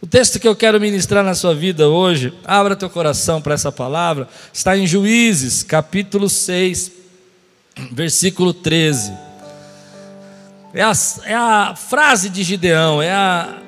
O texto que eu quero ministrar na sua vida hoje, abra teu coração para essa palavra, está em Juízes, capítulo 6, versículo 13. É a, é a frase de Gideão, é a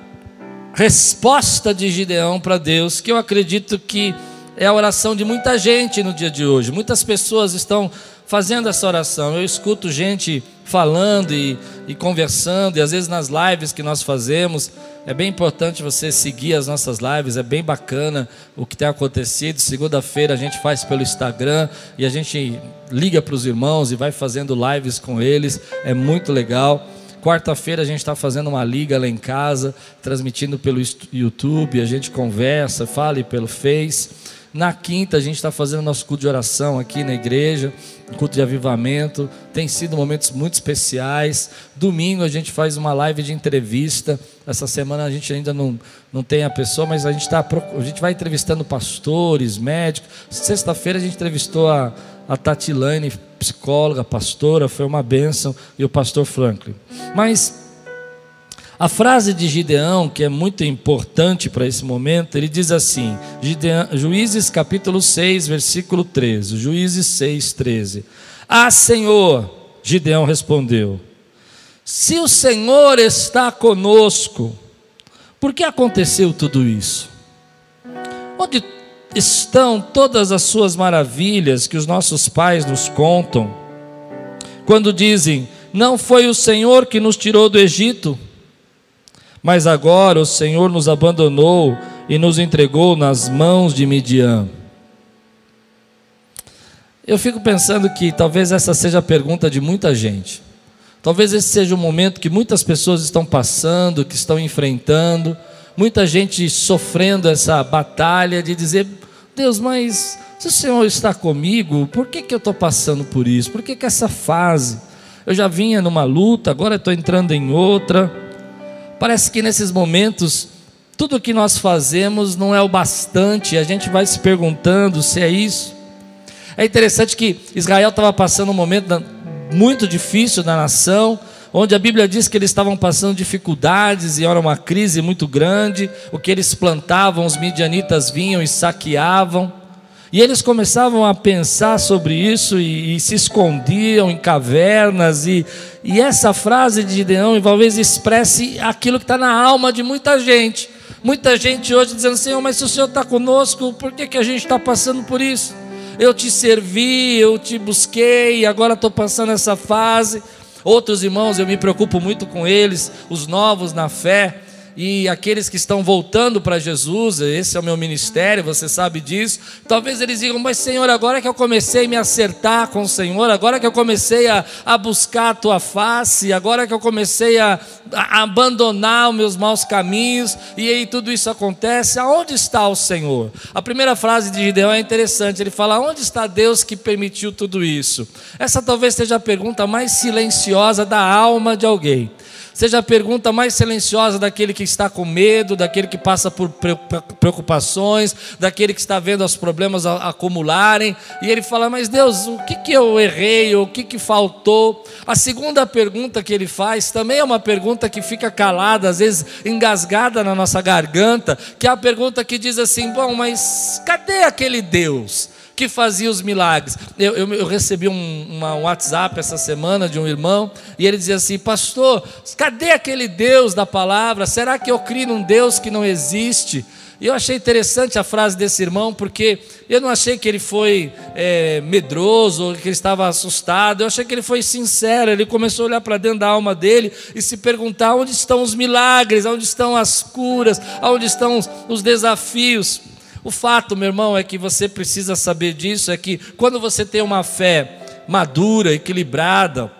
resposta de Gideão para Deus, que eu acredito que é a oração de muita gente no dia de hoje. Muitas pessoas estão fazendo essa oração. Eu escuto gente falando e, e, conversando, e às vezes nas lives que nós fazemos, é bem importante você seguir as nossas lives, é bem bacana o que tem acontecido. Segunda-feira a gente faz pelo Instagram e a gente liga para os irmãos e vai fazendo lives com eles, é muito legal. Quarta-feira a gente está fazendo uma liga lá em casa, transmitindo pelo YouTube, a gente conversa, fala pelo Face. Na quinta a gente está fazendo nosso culto de oração aqui na igreja, culto de avivamento. Tem sido momentos muito especiais. Domingo a gente faz uma live de entrevista. Essa semana a gente ainda não, não tem a pessoa, mas a gente, tá, a gente vai entrevistando pastores, médicos. Sexta-feira a gente entrevistou a, a Tatilane, psicóloga, pastora, foi uma bênção, e o pastor Franklin. Mas a frase de Gideão, que é muito importante para esse momento, ele diz assim: Gideão, Juízes capítulo 6, versículo 13. Juízes 6, 13. Ah, Senhor, Gideão respondeu: Se o Senhor está conosco, por que aconteceu tudo isso? Onde estão todas as suas maravilhas que os nossos pais nos contam? Quando dizem: Não foi o Senhor que nos tirou do Egito? Mas agora o Senhor nos abandonou e nos entregou nas mãos de Midian. Eu fico pensando que talvez essa seja a pergunta de muita gente. Talvez esse seja o momento que muitas pessoas estão passando, que estão enfrentando, muita gente sofrendo essa batalha de dizer: Deus, mas se o Senhor está comigo, por que, que eu estou passando por isso? Por que, que essa fase? Eu já vinha numa luta, agora estou entrando em outra. Parece que nesses momentos, tudo o que nós fazemos não é o bastante, a gente vai se perguntando se é isso. É interessante que Israel estava passando um momento muito difícil na nação, onde a Bíblia diz que eles estavam passando dificuldades e era uma crise muito grande. O que eles plantavam, os midianitas vinham e saqueavam. E eles começavam a pensar sobre isso e, e se escondiam em cavernas. E, e essa frase de Gideão talvez expresse aquilo que está na alma de muita gente. Muita gente hoje dizendo: Senhor, mas se o Senhor está conosco, por que, que a gente está passando por isso? Eu te servi, eu te busquei, agora estou passando essa fase. Outros irmãos, eu me preocupo muito com eles, os novos na fé e aqueles que estão voltando para Jesus, esse é o meu ministério, você sabe disso. Talvez eles digam, mas Senhor, agora que eu comecei a me acertar com o Senhor, agora que eu comecei a, a buscar a tua face, agora que eu comecei a, a abandonar os meus maus caminhos, e aí tudo isso acontece, aonde está o Senhor? A primeira frase de Gideão é interessante, ele fala: onde está Deus que permitiu tudo isso? Essa talvez seja a pergunta mais silenciosa da alma de alguém seja a pergunta mais silenciosa daquele que está com medo, daquele que passa por preocupações, daquele que está vendo os problemas acumularem, e ele fala: Mas Deus, o que, que eu errei, o que, que faltou? A segunda pergunta que ele faz também é uma pergunta que fica calada, às vezes engasgada na nossa garganta, que é a pergunta que diz assim: Bom, mas cadê aquele Deus? Que fazia os milagres. Eu, eu, eu recebi um, uma, um WhatsApp essa semana de um irmão e ele dizia assim: Pastor, cadê aquele Deus da palavra? Será que eu crio num Deus que não existe? E eu achei interessante a frase desse irmão, porque eu não achei que ele foi é, medroso, ou que ele estava assustado, eu achei que ele foi sincero. Ele começou a olhar para dentro da alma dele e se perguntar: onde estão os milagres, onde estão as curas, onde estão os desafios. O fato, meu irmão, é que você precisa saber disso: é que quando você tem uma fé madura, equilibrada,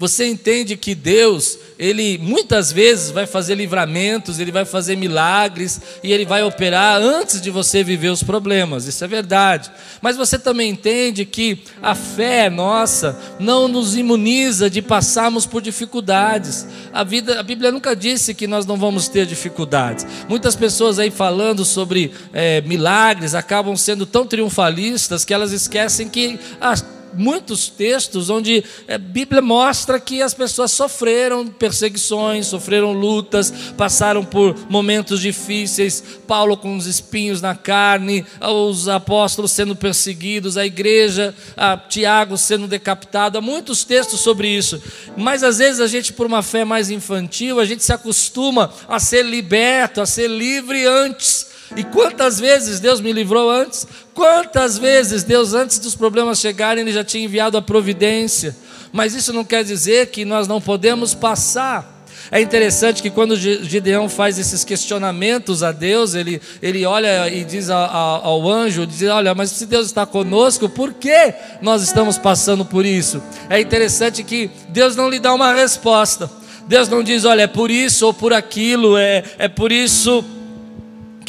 você entende que Deus, Ele muitas vezes vai fazer livramentos, Ele vai fazer milagres e Ele vai operar antes de você viver os problemas, isso é verdade. Mas você também entende que a fé nossa não nos imuniza de passarmos por dificuldades. A, vida, a Bíblia nunca disse que nós não vamos ter dificuldades. Muitas pessoas aí falando sobre é, milagres acabam sendo tão triunfalistas que elas esquecem que. Ah, muitos textos onde a Bíblia mostra que as pessoas sofreram perseguições, sofreram lutas, passaram por momentos difíceis. Paulo com os espinhos na carne, os apóstolos sendo perseguidos, a igreja, a Tiago sendo decapitado. Há muitos textos sobre isso. Mas às vezes a gente, por uma fé mais infantil, a gente se acostuma a ser liberto, a ser livre antes e quantas vezes Deus me livrou antes? Quantas vezes Deus, antes dos problemas chegarem, Ele já tinha enviado a providência? Mas isso não quer dizer que nós não podemos passar. É interessante que quando Gideão faz esses questionamentos a Deus, ele, ele olha e diz ao, ao anjo, diz, olha, mas se Deus está conosco, por que nós estamos passando por isso? É interessante que Deus não lhe dá uma resposta. Deus não diz, olha, é por isso ou por aquilo, é, é por isso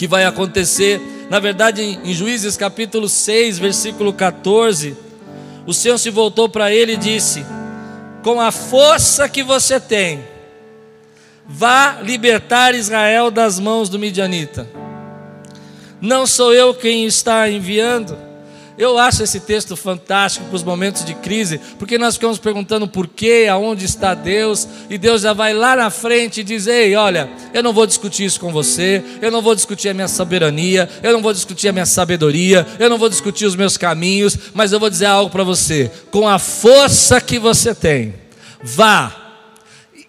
que vai acontecer. Na verdade, em Juízes capítulo 6, versículo 14, o Senhor se voltou para ele e disse: Com a força que você tem, vá libertar Israel das mãos do midianita. Não sou eu quem está enviando eu acho esse texto fantástico para os momentos de crise, porque nós ficamos perguntando por quê, aonde está Deus, e Deus já vai lá na frente e diz: Ei, olha, eu não vou discutir isso com você, eu não vou discutir a minha soberania, eu não vou discutir a minha sabedoria, eu não vou discutir os meus caminhos, mas eu vou dizer algo para você: com a força que você tem, vá,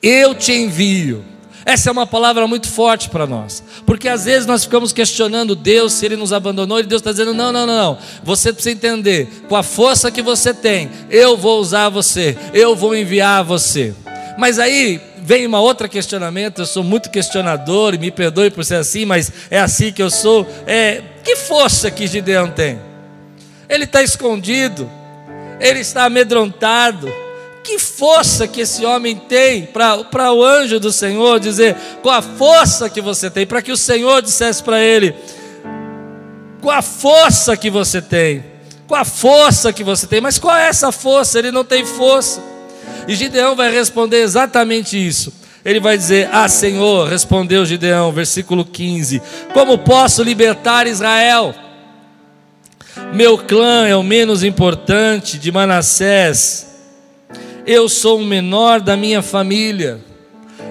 eu te envio essa é uma palavra muito forte para nós, porque às vezes nós ficamos questionando Deus se Ele nos abandonou, e Deus está dizendo: não, não, não, não, você precisa entender, com a força que você tem, eu vou usar você, eu vou enviar você. Mas aí vem uma outra questionamento, eu sou muito questionador, e me perdoe por ser assim, mas é assim que eu sou. É, que força que Gideão tem? Ele está escondido, ele está amedrontado, que força que esse homem tem para o anjo do Senhor dizer, com a força que você tem, para que o Senhor dissesse para ele, com a força que você tem, com a força que você tem, mas qual é essa força? Ele não tem força. E Gideão vai responder exatamente isso. Ele vai dizer: Ah, Senhor, respondeu Gideão, versículo 15: Como posso libertar Israel? Meu clã é o menos importante de Manassés eu sou o menor da minha família.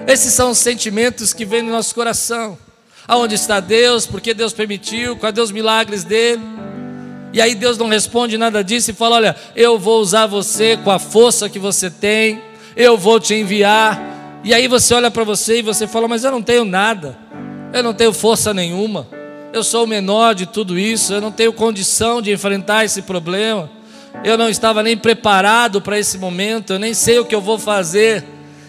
Esses são os sentimentos que vêm no nosso coração. Aonde está Deus? Porque Deus permitiu? Cadê os milagres dele? E aí Deus não responde nada disso e fala: Olha, eu vou usar você com a força que você tem, eu vou te enviar. E aí você olha para você e você fala: Mas eu não tenho nada, eu não tenho força nenhuma, eu sou o menor de tudo isso, eu não tenho condição de enfrentar esse problema eu não estava nem preparado para esse momento, eu nem sei o que eu vou fazer.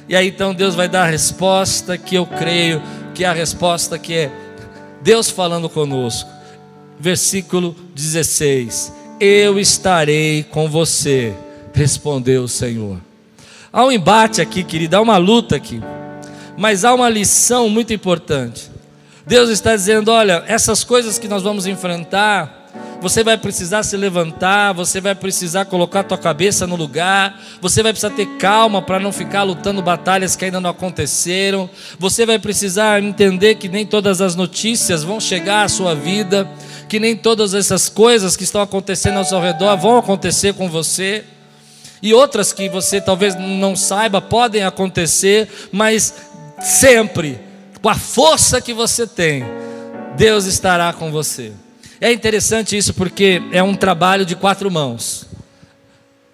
E aí então Deus vai dar a resposta que eu creio que é a resposta que é Deus falando conosco. Versículo 16: Eu estarei com você, respondeu o Senhor. Há um embate aqui, querido, há uma luta aqui, mas há uma lição muito importante. Deus está dizendo: olha, essas coisas que nós vamos enfrentar, você vai precisar se levantar, você vai precisar colocar a tua cabeça no lugar, você vai precisar ter calma para não ficar lutando batalhas que ainda não aconteceram, você vai precisar entender que nem todas as notícias vão chegar à sua vida, que nem todas essas coisas que estão acontecendo ao seu redor vão acontecer com você. E outras que você talvez não saiba podem acontecer, mas sempre, com a força que você tem, Deus estará com você. É interessante isso porque é um trabalho de quatro mãos.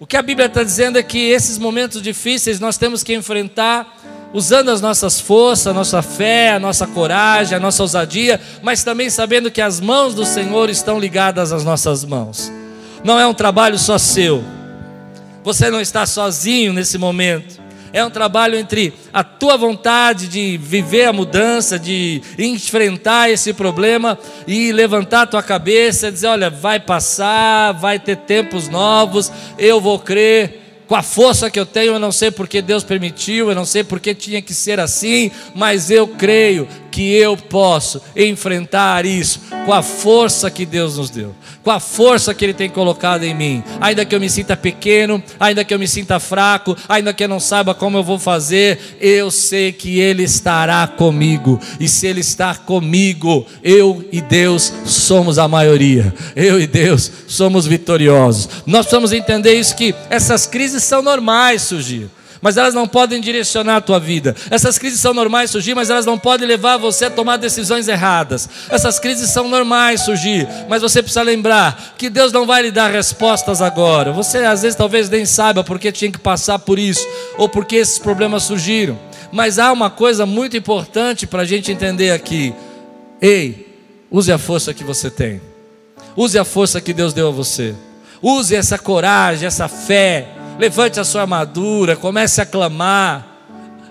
O que a Bíblia está dizendo é que esses momentos difíceis nós temos que enfrentar usando as nossas forças, a nossa fé, a nossa coragem, a nossa ousadia, mas também sabendo que as mãos do Senhor estão ligadas às nossas mãos. Não é um trabalho só seu. Você não está sozinho nesse momento. É um trabalho entre a tua vontade de viver a mudança, de enfrentar esse problema e levantar a tua cabeça e dizer: olha, vai passar, vai ter tempos novos, eu vou crer. Com a força que eu tenho, eu não sei porque Deus permitiu, eu não sei porque tinha que ser assim, mas eu creio que eu posso enfrentar isso com a força que Deus nos deu. Com a força que Ele tem colocado em mim. Ainda que eu me sinta pequeno, ainda que eu me sinta fraco, ainda que eu não saiba como eu vou fazer, eu sei que Ele estará comigo. E se Ele está comigo, eu e Deus somos a maioria. Eu e Deus somos vitoriosos. Nós precisamos entender isso que essas crises são normais surgir mas elas não podem direcionar a tua vida. Essas crises são normais surgir, mas elas não podem levar você a tomar decisões erradas. Essas crises são normais surgir, mas você precisa lembrar que Deus não vai lhe dar respostas agora. Você às vezes talvez nem saiba porque tinha que passar por isso ou porque esses problemas surgiram. Mas há uma coisa muito importante para a gente entender aqui. Ei, use a força que você tem. Use a força que Deus deu a você. Use essa coragem, essa fé levante a sua armadura, comece a clamar,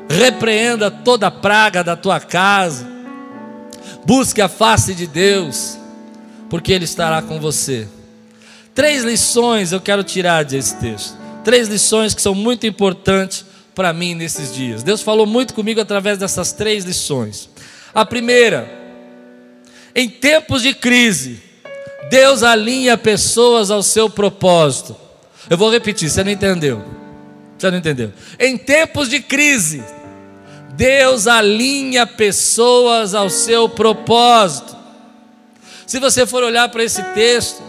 repreenda toda praga da tua casa, busque a face de Deus, porque Ele estará com você. Três lições eu quero tirar desse texto, três lições que são muito importantes para mim nesses dias. Deus falou muito comigo através dessas três lições. A primeira, em tempos de crise, Deus alinha pessoas ao seu propósito. Eu vou repetir, você não entendeu. Você não entendeu. Em tempos de crise, Deus alinha pessoas ao seu propósito. Se você for olhar para esse texto,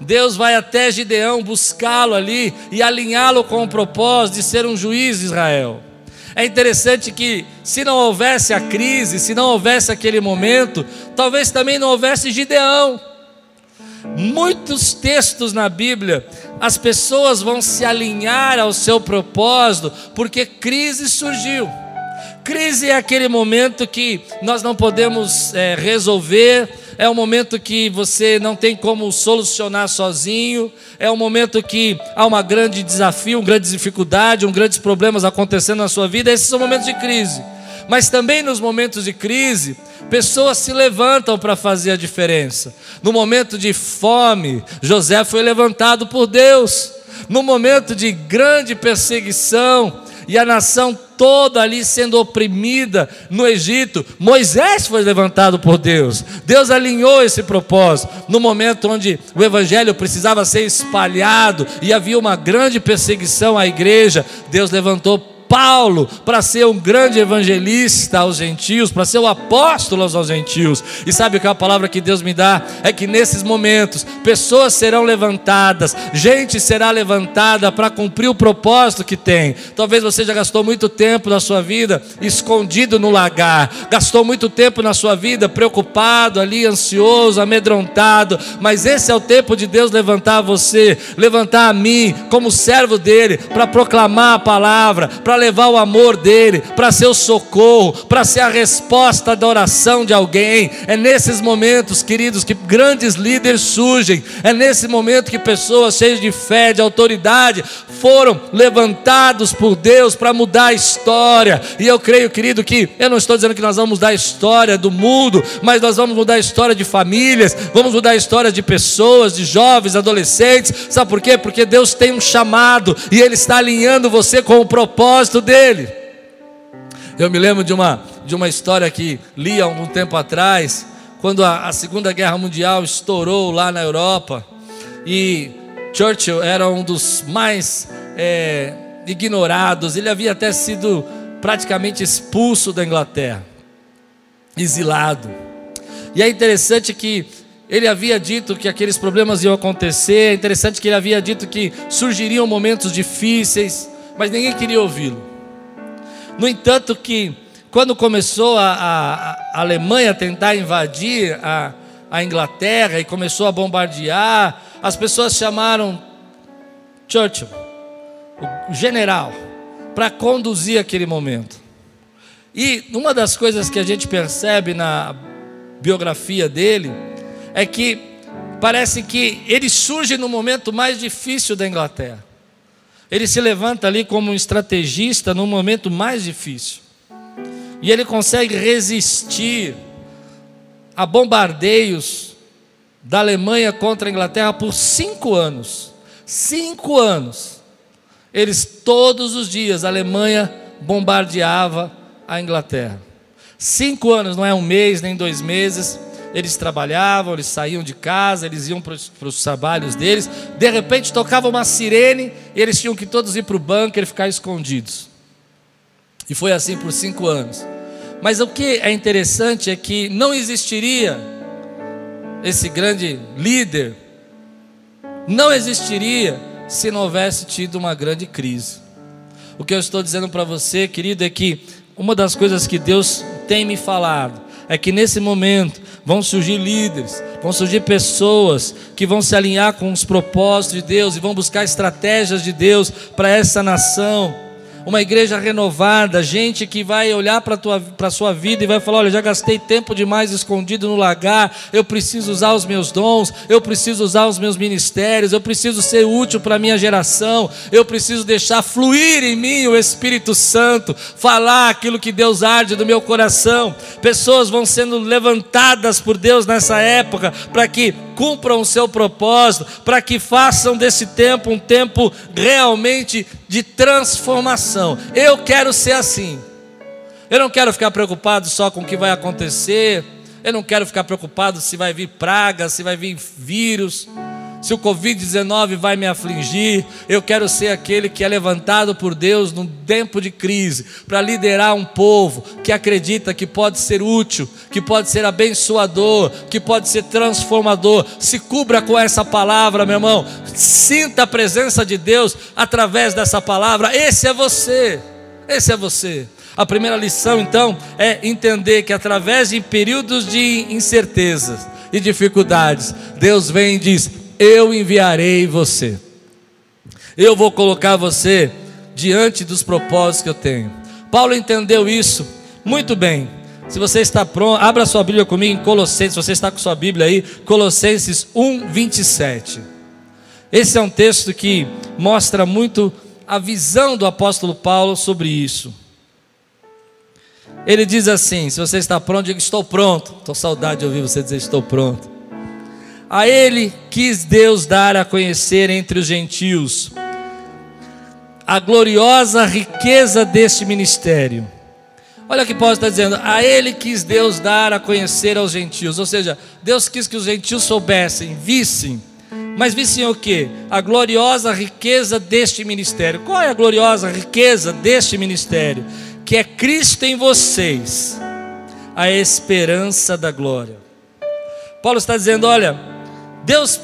Deus vai até Gideão buscá-lo ali e alinhá-lo com o propósito de ser um juiz de Israel. É interessante que, se não houvesse a crise, se não houvesse aquele momento, talvez também não houvesse Gideão. Muitos textos na Bíblia, as pessoas vão se alinhar ao seu propósito, porque crise surgiu. Crise é aquele momento que nós não podemos é, resolver, é um momento que você não tem como solucionar sozinho, é um momento que há um grande desafio, uma grande dificuldade, um grandes problemas acontecendo na sua vida. Esses são momentos de crise. Mas também nos momentos de crise, pessoas se levantam para fazer a diferença. No momento de fome, José foi levantado por Deus. No momento de grande perseguição, e a nação toda ali sendo oprimida no Egito, Moisés foi levantado por Deus. Deus alinhou esse propósito. No momento onde o evangelho precisava ser espalhado e havia uma grande perseguição à igreja, Deus levantou Paulo para ser um grande evangelista aos gentios, para ser o apóstolo aos gentios. E sabe que a palavra que Deus me dá é que nesses momentos pessoas serão levantadas, gente será levantada para cumprir o propósito que tem. Talvez você já gastou muito tempo na sua vida escondido no lagar, gastou muito tempo na sua vida preocupado ali, ansioso, amedrontado, mas esse é o tempo de Deus levantar você, levantar a mim como servo dele para proclamar a palavra, para levar o amor dele, para ser o socorro, para ser a resposta da oração de alguém. É nesses momentos, queridos, que grandes líderes surgem. É nesse momento que pessoas cheias de fé, de autoridade, foram levantados por Deus para mudar a história. E eu creio, querido, que eu não estou dizendo que nós vamos mudar a história do mundo, mas nós vamos mudar a história de famílias, vamos mudar a história de pessoas, de jovens, adolescentes. Sabe por quê? Porque Deus tem um chamado e Ele está alinhando você com o propósito propósito dele. Eu me lembro de uma, de uma história que li há algum tempo atrás, quando a, a Segunda Guerra Mundial estourou lá na Europa e Churchill era um dos mais é, ignorados, ele havia até sido praticamente expulso da Inglaterra, exilado. E é interessante que ele havia dito que aqueles problemas iam acontecer, é interessante que ele havia dito que surgiriam momentos difíceis, mas ninguém queria ouvi-lo. No entanto, que quando começou a, a, a Alemanha tentar invadir a, a Inglaterra e começou a bombardear, as pessoas chamaram Churchill, o general, para conduzir aquele momento. E uma das coisas que a gente percebe na biografia dele é que parece que ele surge no momento mais difícil da Inglaterra. Ele se levanta ali como um estrategista no momento mais difícil. E ele consegue resistir a bombardeios da Alemanha contra a Inglaterra por cinco anos. Cinco anos. Eles todos os dias, a Alemanha bombardeava a Inglaterra. Cinco anos, não é um mês nem dois meses. Eles trabalhavam, eles saíam de casa, eles iam para os trabalhos deles. De repente tocava uma sirene e eles tinham que todos ir para o bunker e ficar escondidos. E foi assim por cinco anos. Mas o que é interessante é que não existiria esse grande líder, não existiria se não houvesse tido uma grande crise. O que eu estou dizendo para você, querido, é que uma das coisas que Deus tem me falado é que nesse momento vão surgir líderes, vão surgir pessoas que vão se alinhar com os propósitos de Deus e vão buscar estratégias de Deus para essa nação uma igreja renovada, gente que vai olhar para a sua vida e vai falar: olha, já gastei tempo demais escondido no lagar, eu preciso usar os meus dons, eu preciso usar os meus ministérios, eu preciso ser útil para a minha geração, eu preciso deixar fluir em mim o Espírito Santo, falar aquilo que Deus arde do meu coração. Pessoas vão sendo levantadas por Deus nessa época para que cumpram o seu propósito, para que façam desse tempo um tempo realmente de transformação. Eu quero ser assim. Eu não quero ficar preocupado só com o que vai acontecer. Eu não quero ficar preocupado se vai vir praga, se vai vir vírus se o Covid-19 vai me afligir, eu quero ser aquele que é levantado por Deus num tempo de crise, para liderar um povo que acredita que pode ser útil, que pode ser abençoador, que pode ser transformador. Se cubra com essa palavra, meu irmão, sinta a presença de Deus através dessa palavra. Esse é você, esse é você. A primeira lição, então, é entender que através de períodos de incertezas e dificuldades, Deus vem e diz: eu enviarei você. Eu vou colocar você diante dos propósitos que eu tenho. Paulo entendeu isso muito bem. Se você está pronto, abra sua Bíblia comigo em Colossenses, se você está com sua Bíblia aí, Colossenses 1, 27. Esse é um texto que mostra muito a visão do apóstolo Paulo sobre isso. Ele diz assim: se você está pronto, diga estou pronto. Estou saudade de ouvir você dizer estou pronto. A ele quis Deus dar a conhecer entre os gentios a gloriosa riqueza deste ministério. Olha o que Paulo está dizendo, a ele quis Deus dar a conhecer aos gentios, ou seja, Deus quis que os gentios soubessem, vissem, mas vissem o que? A gloriosa riqueza deste ministério. Qual é a gloriosa riqueza deste ministério? Que é Cristo em vocês, a esperança da glória. Paulo está dizendo: olha, Deus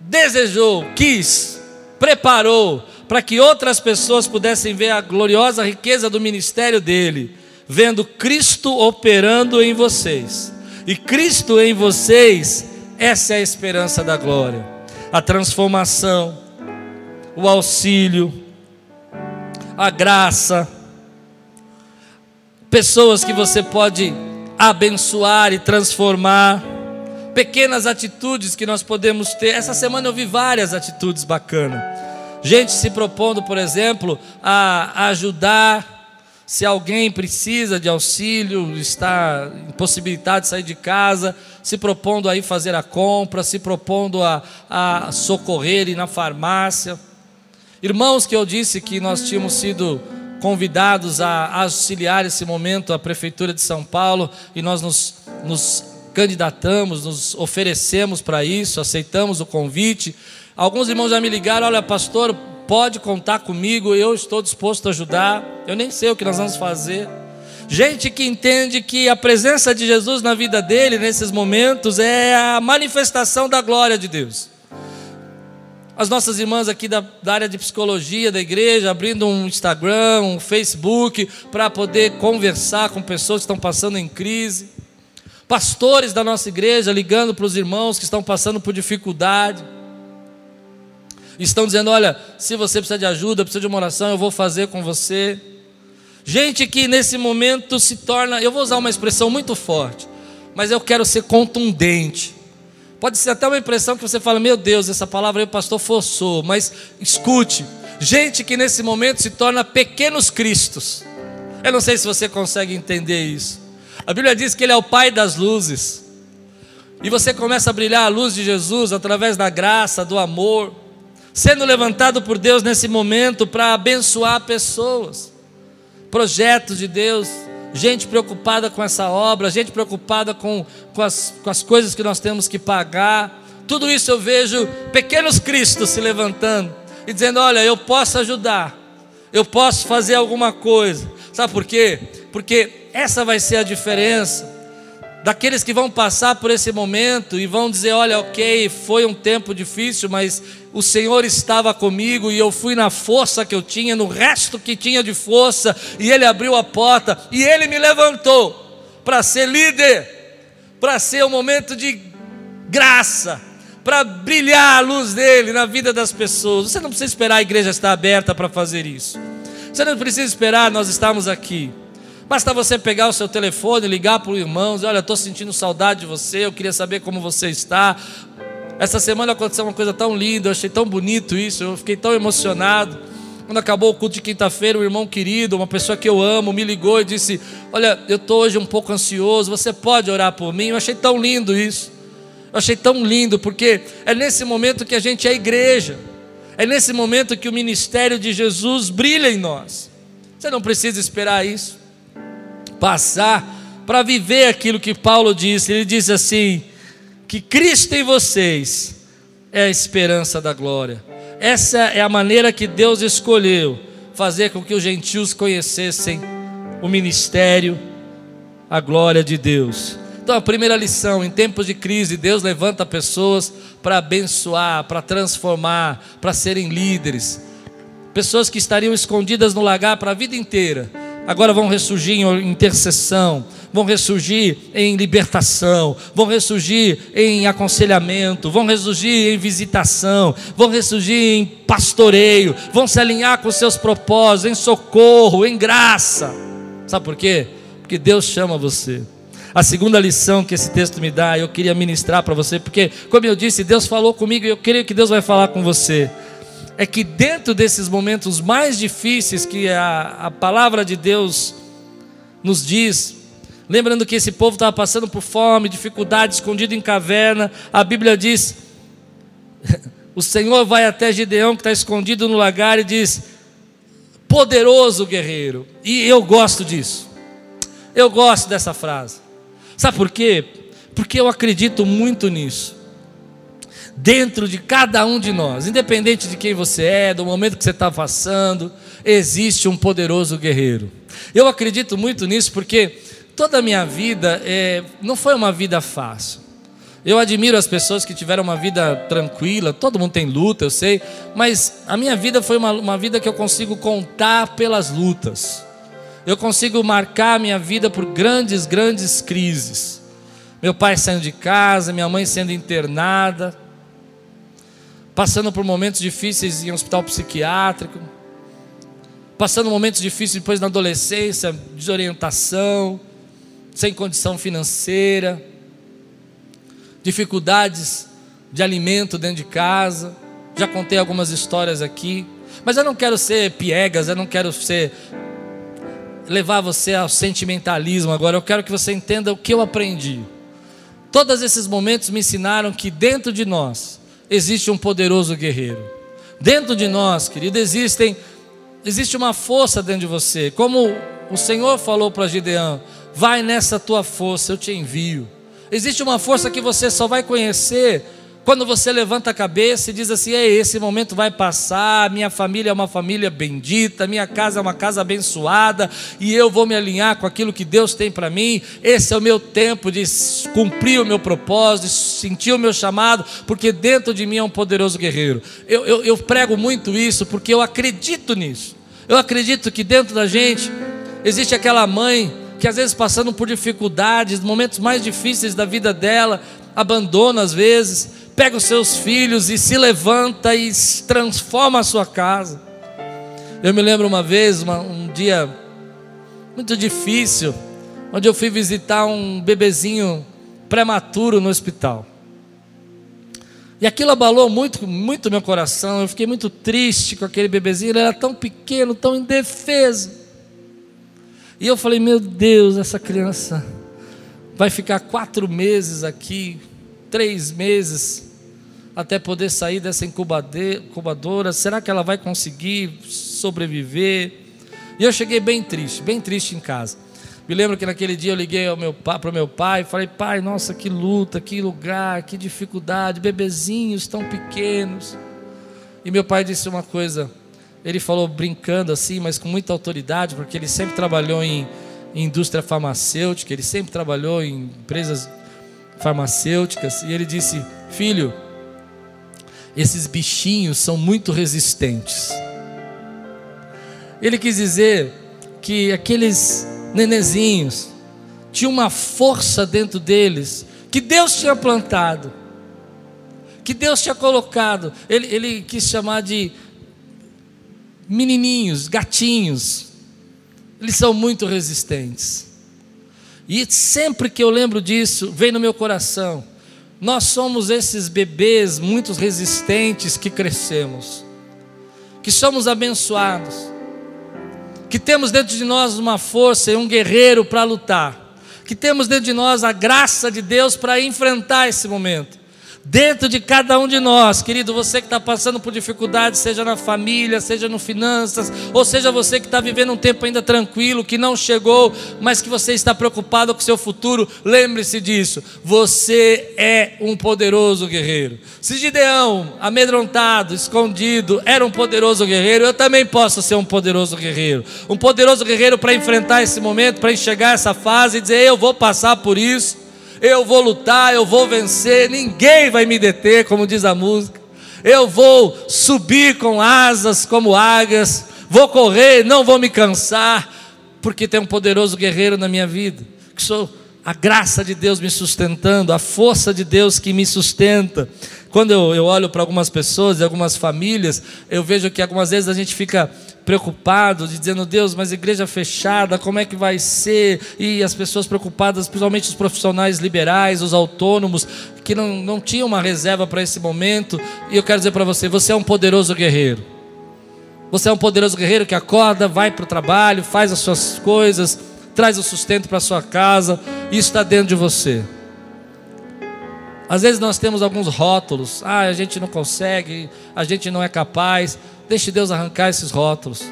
desejou, quis, preparou para que outras pessoas pudessem ver a gloriosa riqueza do ministério dele, vendo Cristo operando em vocês. E Cristo em vocês, essa é a esperança da glória, a transformação, o auxílio, a graça, pessoas que você pode abençoar e transformar pequenas atitudes que nós podemos ter. Essa semana eu vi várias atitudes bacanas. Gente se propondo, por exemplo, a ajudar. Se alguém precisa de auxílio, está impossibilitado de sair de casa, se propondo a ir fazer a compra, se propondo a, a socorrer ir na farmácia. Irmãos, que eu disse que nós tínhamos sido convidados a auxiliar esse momento a Prefeitura de São Paulo e nós nos, nos candidatamos, nos oferecemos para isso, aceitamos o convite. Alguns irmãos já me ligaram: olha, pastor, pode contar comigo, eu estou disposto a ajudar. Eu nem sei o que nós vamos fazer. Gente que entende que a presença de Jesus na vida dele, nesses momentos, é a manifestação da glória de Deus. As nossas irmãs aqui da, da área de psicologia da igreja, abrindo um Instagram, um Facebook, para poder conversar com pessoas que estão passando em crise pastores da nossa igreja ligando para os irmãos que estão passando por dificuldade. Estão dizendo: olha, se você precisa de ajuda, precisa de uma oração, eu vou fazer com você. Gente que nesse momento se torna, eu vou usar uma expressão muito forte, mas eu quero ser contundente. Pode ser até uma impressão que você fala: meu Deus, essa palavra aí o pastor forçou, mas escute. Gente que nesse momento se torna pequenos cristos. Eu não sei se você consegue entender isso. A Bíblia diz que Ele é o Pai das luzes. E você começa a brilhar a luz de Jesus através da graça, do amor, sendo levantado por Deus nesse momento para abençoar pessoas, projetos de Deus, gente preocupada com essa obra, gente preocupada com, com, as, com as coisas que nós temos que pagar. Tudo isso eu vejo pequenos cristos se levantando e dizendo: Olha, eu posso ajudar, eu posso fazer alguma coisa. Sabe por quê? Porque essa vai ser a diferença daqueles que vão passar por esse momento e vão dizer: Olha, ok, foi um tempo difícil, mas o Senhor estava comigo e eu fui na força que eu tinha, no resto que tinha de força, e Ele abriu a porta e Ele me levantou para ser líder, para ser um momento de graça, para brilhar a luz dele na vida das pessoas. Você não precisa esperar a igreja estar aberta para fazer isso. Você não precisa esperar nós estarmos aqui. Basta você pegar o seu telefone, ligar para o irmão, dizer: Olha, estou sentindo saudade de você, eu queria saber como você está. Essa semana aconteceu uma coisa tão linda, eu achei tão bonito isso, eu fiquei tão emocionado. Quando acabou o culto de quinta-feira, um irmão querido, uma pessoa que eu amo, me ligou e disse: Olha, eu estou hoje um pouco ansioso, você pode orar por mim? Eu achei tão lindo isso. Eu achei tão lindo, porque é nesse momento que a gente é igreja, é nesse momento que o ministério de Jesus brilha em nós. Você não precisa esperar isso passar para viver aquilo que Paulo disse. Ele diz assim: que Cristo em vocês é a esperança da glória. Essa é a maneira que Deus escolheu fazer com que os gentios conhecessem o ministério, a glória de Deus. Então, a primeira lição: em tempos de crise, Deus levanta pessoas para abençoar, para transformar, para serem líderes. Pessoas que estariam escondidas no lagar para a vida inteira, agora vão ressurgir em intercessão, vão ressurgir em libertação, vão ressurgir em aconselhamento, vão ressurgir em visitação, vão ressurgir em pastoreio, vão se alinhar com seus propósitos, em socorro, em graça. Sabe por quê? Porque Deus chama você. A segunda lição que esse texto me dá, eu queria ministrar para você, porque, como eu disse, Deus falou comigo e eu creio que Deus vai falar com você é que dentro desses momentos mais difíceis que a, a palavra de Deus nos diz, lembrando que esse povo estava passando por fome, dificuldade, escondido em caverna, a Bíblia diz: o Senhor vai até Gideão que está escondido no lagar e diz: poderoso guerreiro. E eu gosto disso. Eu gosto dessa frase. Sabe por quê? Porque eu acredito muito nisso dentro de cada um de nós, independente de quem você é, do momento que você está passando, existe um poderoso guerreiro. Eu acredito muito nisso porque toda a minha vida é, não foi uma vida fácil. Eu admiro as pessoas que tiveram uma vida tranquila, todo mundo tem luta, eu sei, mas a minha vida foi uma, uma vida que eu consigo contar pelas lutas. Eu consigo marcar a minha vida por grandes, grandes crises. Meu pai saindo de casa, minha mãe sendo internada, passando por momentos difíceis em hospital psiquiátrico, passando momentos difíceis depois na adolescência, desorientação, sem condição financeira, dificuldades de alimento dentro de casa. Já contei algumas histórias aqui, mas eu não quero ser piegas, eu não quero ser levar você ao sentimentalismo agora. Eu quero que você entenda o que eu aprendi. Todos esses momentos me ensinaram que dentro de nós existe um poderoso guerreiro. Dentro de nós, querido, existem, existe uma força dentro de você. Como o Senhor falou para Gideão: vai nessa tua força, eu te envio. Existe uma força que você só vai conhecer quando você levanta a cabeça e diz assim: Ei, esse momento vai passar, minha família é uma família bendita, minha casa é uma casa abençoada, e eu vou me alinhar com aquilo que Deus tem para mim. Esse é o meu tempo de cumprir o meu propósito, de sentir o meu chamado, porque dentro de mim é um poderoso guerreiro. Eu, eu, eu prego muito isso porque eu acredito nisso. Eu acredito que dentro da gente existe aquela mãe que às vezes passando por dificuldades, momentos mais difíceis da vida dela, abandona às vezes, pega os seus filhos e se levanta e transforma a sua casa. Eu me lembro uma vez, uma, um dia muito difícil, onde eu fui visitar um bebezinho prematuro no hospital. E aquilo abalou muito, muito meu coração. Eu fiquei muito triste com aquele bebezinho. Ele era tão pequeno, tão indefeso. E eu falei: Meu Deus, essa criança vai ficar quatro meses aqui, três meses até poder sair dessa incubadora. Será que ela vai conseguir sobreviver? E eu cheguei bem triste, bem triste em casa. Me lembro que naquele dia eu liguei meu para o meu pai e falei: Pai, nossa, que luta, que lugar, que dificuldade, bebezinhos tão pequenos. E meu pai disse uma coisa, ele falou brincando assim, mas com muita autoridade, porque ele sempre trabalhou em, em indústria farmacêutica, ele sempre trabalhou em empresas farmacêuticas, e ele disse: Filho, esses bichinhos são muito resistentes. Ele quis dizer que aqueles nenezinhos tinham uma força dentro deles que Deus tinha plantado, que Deus tinha colocado. Ele, ele quis chamar de menininhos, gatinhos. Eles são muito resistentes. E sempre que eu lembro disso, vem no meu coração. Nós somos esses bebês muito resistentes que crescemos, que somos abençoados que temos dentro de nós uma força e um guerreiro para lutar, que temos dentro de nós a graça de Deus para enfrentar esse momento dentro de cada um de nós, querido, você que está passando por dificuldades, seja na família, seja no finanças, ou seja você que está vivendo um tempo ainda tranquilo, que não chegou, mas que você está preocupado com o seu futuro, lembre-se disso. Você é um poderoso guerreiro. Se Gideão, amedrontado, escondido, era um poderoso guerreiro, eu também posso ser um poderoso guerreiro. Um poderoso guerreiro para enfrentar esse momento, para enxergar essa fase e dizer: eu vou passar por isso eu vou lutar, eu vou vencer, ninguém vai me deter, como diz a música. Eu vou subir com asas como águias, vou correr, não vou me cansar, porque tem um poderoso guerreiro na minha vida, que sou a graça de Deus me sustentando, a força de Deus que me sustenta. Quando eu, eu olho para algumas pessoas e algumas famílias, eu vejo que algumas vezes a gente fica preocupado, dizendo, Deus, mas igreja fechada, como é que vai ser? E as pessoas preocupadas, principalmente os profissionais liberais, os autônomos, que não, não tinham uma reserva para esse momento. E eu quero dizer para você: você é um poderoso guerreiro. Você é um poderoso guerreiro que acorda, vai para o trabalho, faz as suas coisas, traz o sustento para sua casa, isso está dentro de você. Às vezes nós temos alguns rótulos, ah, a gente não consegue, a gente não é capaz. Deixe Deus arrancar esses rótulos.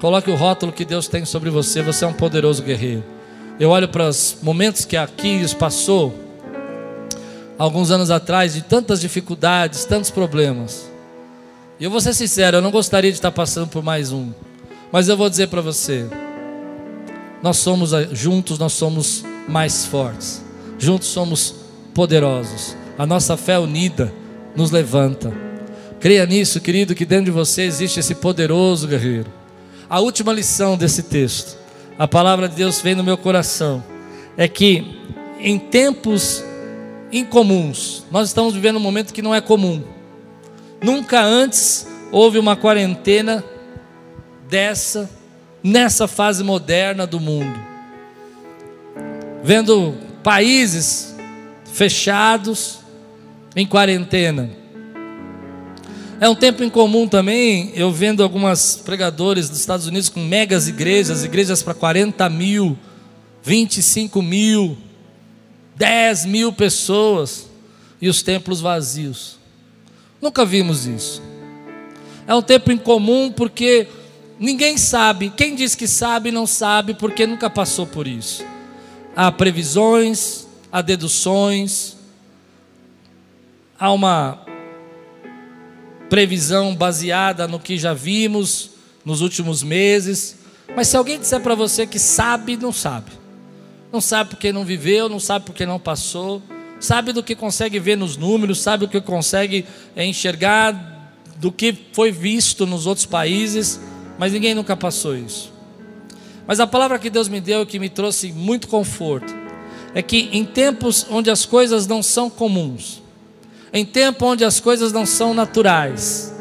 Coloque o rótulo que Deus tem sobre você. Você é um poderoso guerreiro. Eu olho para os momentos que Aquiles passou, alguns anos atrás, de tantas dificuldades, tantos problemas. E eu vou ser sincero, eu não gostaria de estar passando por mais um. Mas eu vou dizer para você: nós somos juntos, nós somos mais fortes. Juntos somos poderosos. A nossa fé unida nos levanta. Creia nisso, querido, que dentro de você existe esse poderoso guerreiro. A última lição desse texto, a palavra de Deus vem no meu coração, é que em tempos incomuns, nós estamos vivendo um momento que não é comum. Nunca antes houve uma quarentena dessa, nessa fase moderna do mundo. Vendo países fechados em quarentena é um tempo incomum também, eu vendo algumas pregadores dos Estados Unidos com megas igrejas, igrejas para 40 mil, 25 mil, 10 mil pessoas e os templos vazios. Nunca vimos isso. É um tempo incomum porque ninguém sabe. Quem diz que sabe, não sabe porque nunca passou por isso. Há previsões, há deduções, há uma previsão baseada no que já vimos nos últimos meses. Mas se alguém disser para você que sabe, não sabe. Não sabe porque não viveu, não sabe porque não passou. Sabe do que consegue ver nos números, sabe o que consegue enxergar do que foi visto nos outros países, mas ninguém nunca passou isso. Mas a palavra que Deus me deu que me trouxe muito conforto é que em tempos onde as coisas não são comuns, em tempo onde as coisas não são naturais,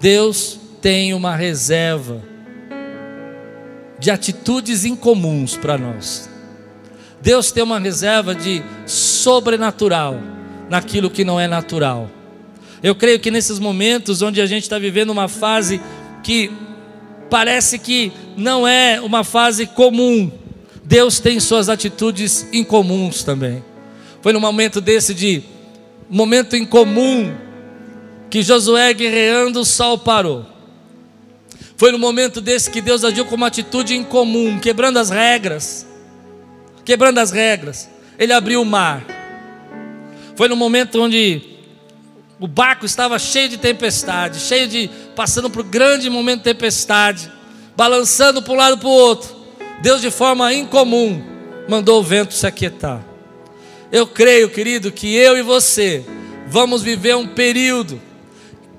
Deus tem uma reserva de atitudes incomuns para nós. Deus tem uma reserva de sobrenatural naquilo que não é natural. Eu creio que nesses momentos onde a gente está vivendo uma fase que parece que não é uma fase comum, Deus tem suas atitudes incomuns também. Foi num momento desse de momento incomum que Josué guerreando, o sol parou. Foi no momento desse que Deus agiu com uma atitude incomum, quebrando as regras. Quebrando as regras. Ele abriu o mar. Foi no momento onde o barco estava cheio de tempestade, cheio de passando por grande momento de tempestade, balançando para um lado para o outro. Deus de forma incomum mandou o vento se aquietar. Eu creio, querido, que eu e você vamos viver um período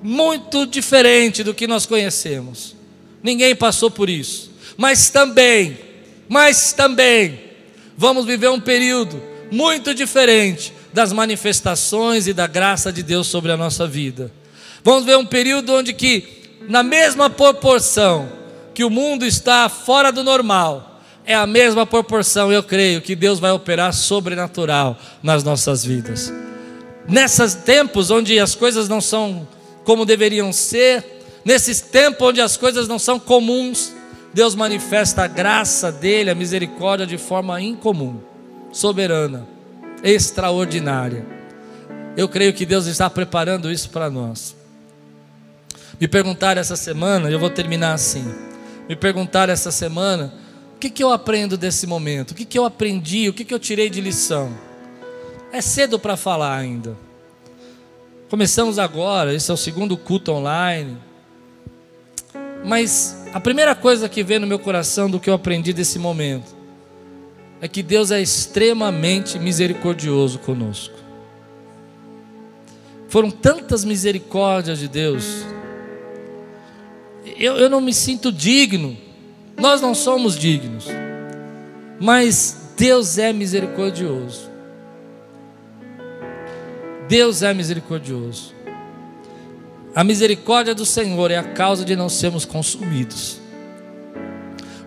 muito diferente do que nós conhecemos ninguém passou por isso. Mas também, mas também, vamos viver um período muito diferente das manifestações e da graça de Deus sobre a nossa vida. Vamos ver um período onde que, na mesma proporção que o mundo está fora do normal, é a mesma proporção, eu creio, que Deus vai operar sobrenatural nas nossas vidas. Nesses tempos onde as coisas não são como deveriam ser, Nesses tempos onde as coisas não são comuns, Deus manifesta a graça dele, a misericórdia de forma incomum, soberana, extraordinária. Eu creio que Deus está preparando isso para nós. Me perguntaram essa semana, eu vou terminar assim. Me perguntaram essa semana, que, que eu aprendo desse momento? O que, que eu aprendi? O que, que eu tirei de lição? É cedo para falar ainda. Começamos agora, esse é o segundo culto online. Mas a primeira coisa que vem no meu coração do que eu aprendi desse momento é que Deus é extremamente misericordioso conosco. Foram tantas misericórdias de Deus. Eu, eu não me sinto digno, nós não somos dignos, mas Deus é misericordioso. Deus é misericordioso. A misericórdia do Senhor é a causa de não sermos consumidos.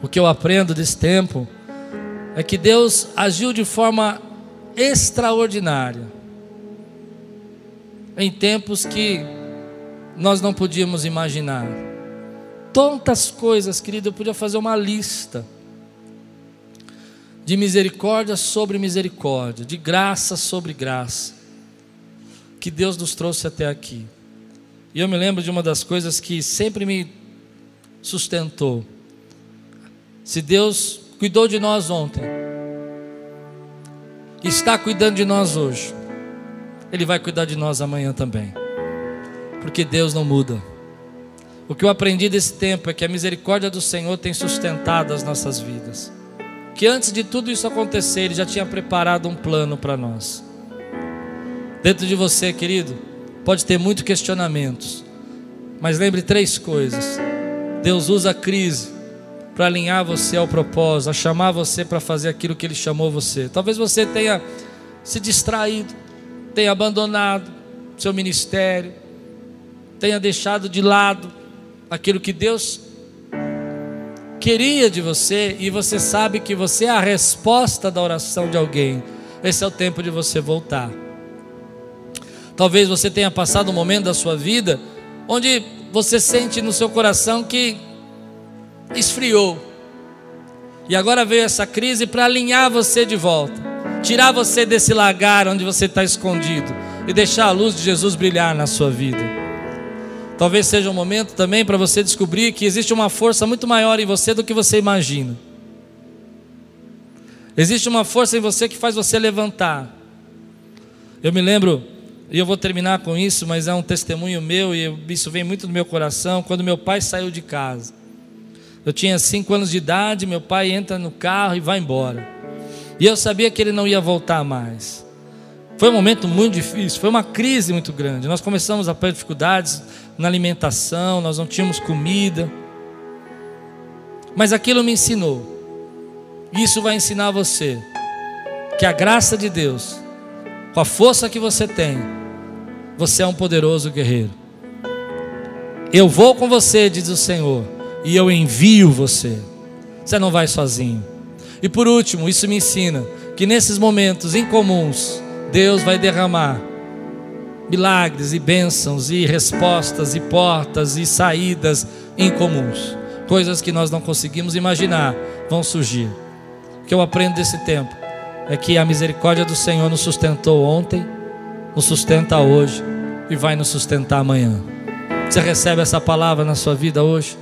O que eu aprendo desse tempo é que Deus agiu de forma extraordinária em tempos que nós não podíamos imaginar. Tantas coisas, querido, eu podia fazer uma lista de misericórdia sobre misericórdia, de graça sobre graça, que Deus nos trouxe até aqui. E eu me lembro de uma das coisas que sempre me sustentou. Se Deus cuidou de nós ontem, está cuidando de nós hoje, Ele vai cuidar de nós amanhã também, porque Deus não muda. O que eu aprendi desse tempo é que a misericórdia do Senhor tem sustentado as nossas vidas. Que antes de tudo isso acontecer, Ele já tinha preparado um plano para nós. Dentro de você, querido, Pode ter muitos questionamentos, mas lembre três coisas: Deus usa a crise para alinhar você ao propósito, a chamar você para fazer aquilo que Ele chamou você. Talvez você tenha se distraído, tenha abandonado seu ministério, tenha deixado de lado aquilo que Deus queria de você e você sabe que você é a resposta da oração de alguém. Esse é o tempo de você voltar. Talvez você tenha passado um momento da sua vida onde você sente no seu coração que esfriou. E agora veio essa crise para alinhar você de volta, tirar você desse lagar onde você está escondido e deixar a luz de Jesus brilhar na sua vida. Talvez seja um momento também para você descobrir que existe uma força muito maior em você do que você imagina. Existe uma força em você que faz você levantar. Eu me lembro e eu vou terminar com isso, mas é um testemunho meu e isso vem muito do meu coração. Quando meu pai saiu de casa, eu tinha cinco anos de idade, meu pai entra no carro e vai embora. E eu sabia que ele não ia voltar mais. Foi um momento muito difícil, foi uma crise muito grande. Nós começamos a ter dificuldades na alimentação, nós não tínhamos comida. Mas aquilo me ensinou. Isso vai ensinar você que a graça de Deus, com a força que você tem, você é um poderoso guerreiro. Eu vou com você, diz o Senhor, e eu envio você. Você não vai sozinho. E por último, isso me ensina que nesses momentos incomuns, Deus vai derramar milagres e bênçãos e respostas e portas e saídas incomuns. Coisas que nós não conseguimos imaginar vão surgir. O que eu aprendo desse tempo é que a misericórdia do Senhor nos sustentou ontem nos sustenta hoje e vai nos sustentar amanhã. Você recebe essa palavra na sua vida hoje?